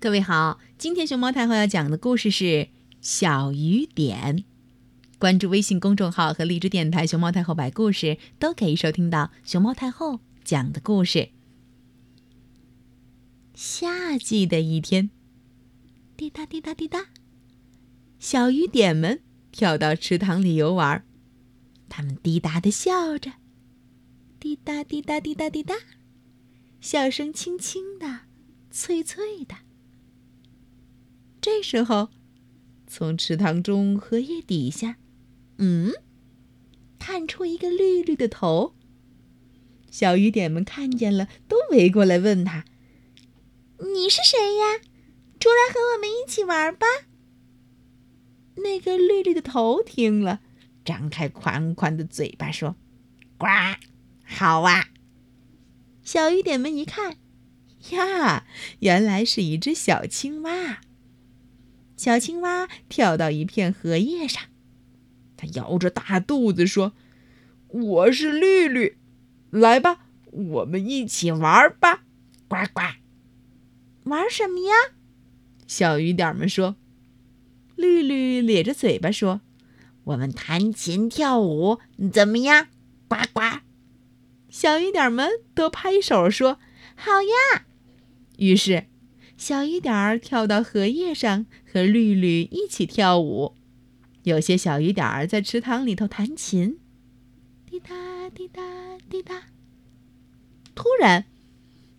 各位好，今天熊猫太后要讲的故事是《小雨点》。关注微信公众号和荔枝电台“熊猫太后摆故事”，都可以收听到熊猫太后讲的故事。夏季的一天，滴答滴答滴答，小雨点们跳到池塘里游玩，他们滴答的笑着，滴答滴答滴答滴答，笑声轻轻的，脆脆的。时候，从池塘中荷叶底下，嗯，探出一个绿绿的头。小雨点们看见了，都围过来问他：“你是谁呀？出来和我们一起玩吧！”那个绿绿的头听了，张开宽宽的嘴巴说：“呱，好啊！”小雨点们一看，呀，原来是一只小青蛙。小青蛙跳到一片荷叶上，它摇着大肚子说：“我是绿绿，来吧，我们一起玩吧！”呱呱，玩什么呀？小雨点们说。绿绿咧着嘴巴说：“我们弹琴跳舞，怎么样？”呱呱，小雨点们都拍手说：“好呀！”于是。小雨点儿跳到荷叶上，和绿绿一起跳舞。有些小雨点儿在池塘里头弹琴，滴答滴答滴答。突然，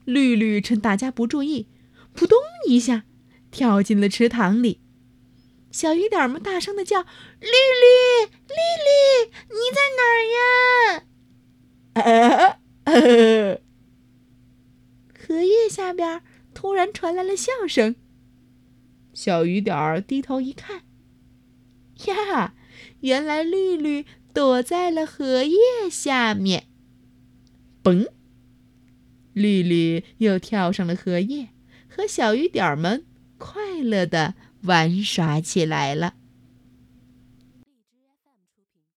绿绿趁大家不注意，扑通一下跳进了池塘里。小雨点儿们大声的叫：“绿绿，绿绿，你在哪儿呀？” 荷叶下边。突然传来了笑声。小雨点儿低头一看，呀，原来绿绿躲在了荷叶下面。嘣，绿绿又跳上了荷叶，和小雨点儿们快乐的玩耍起来了。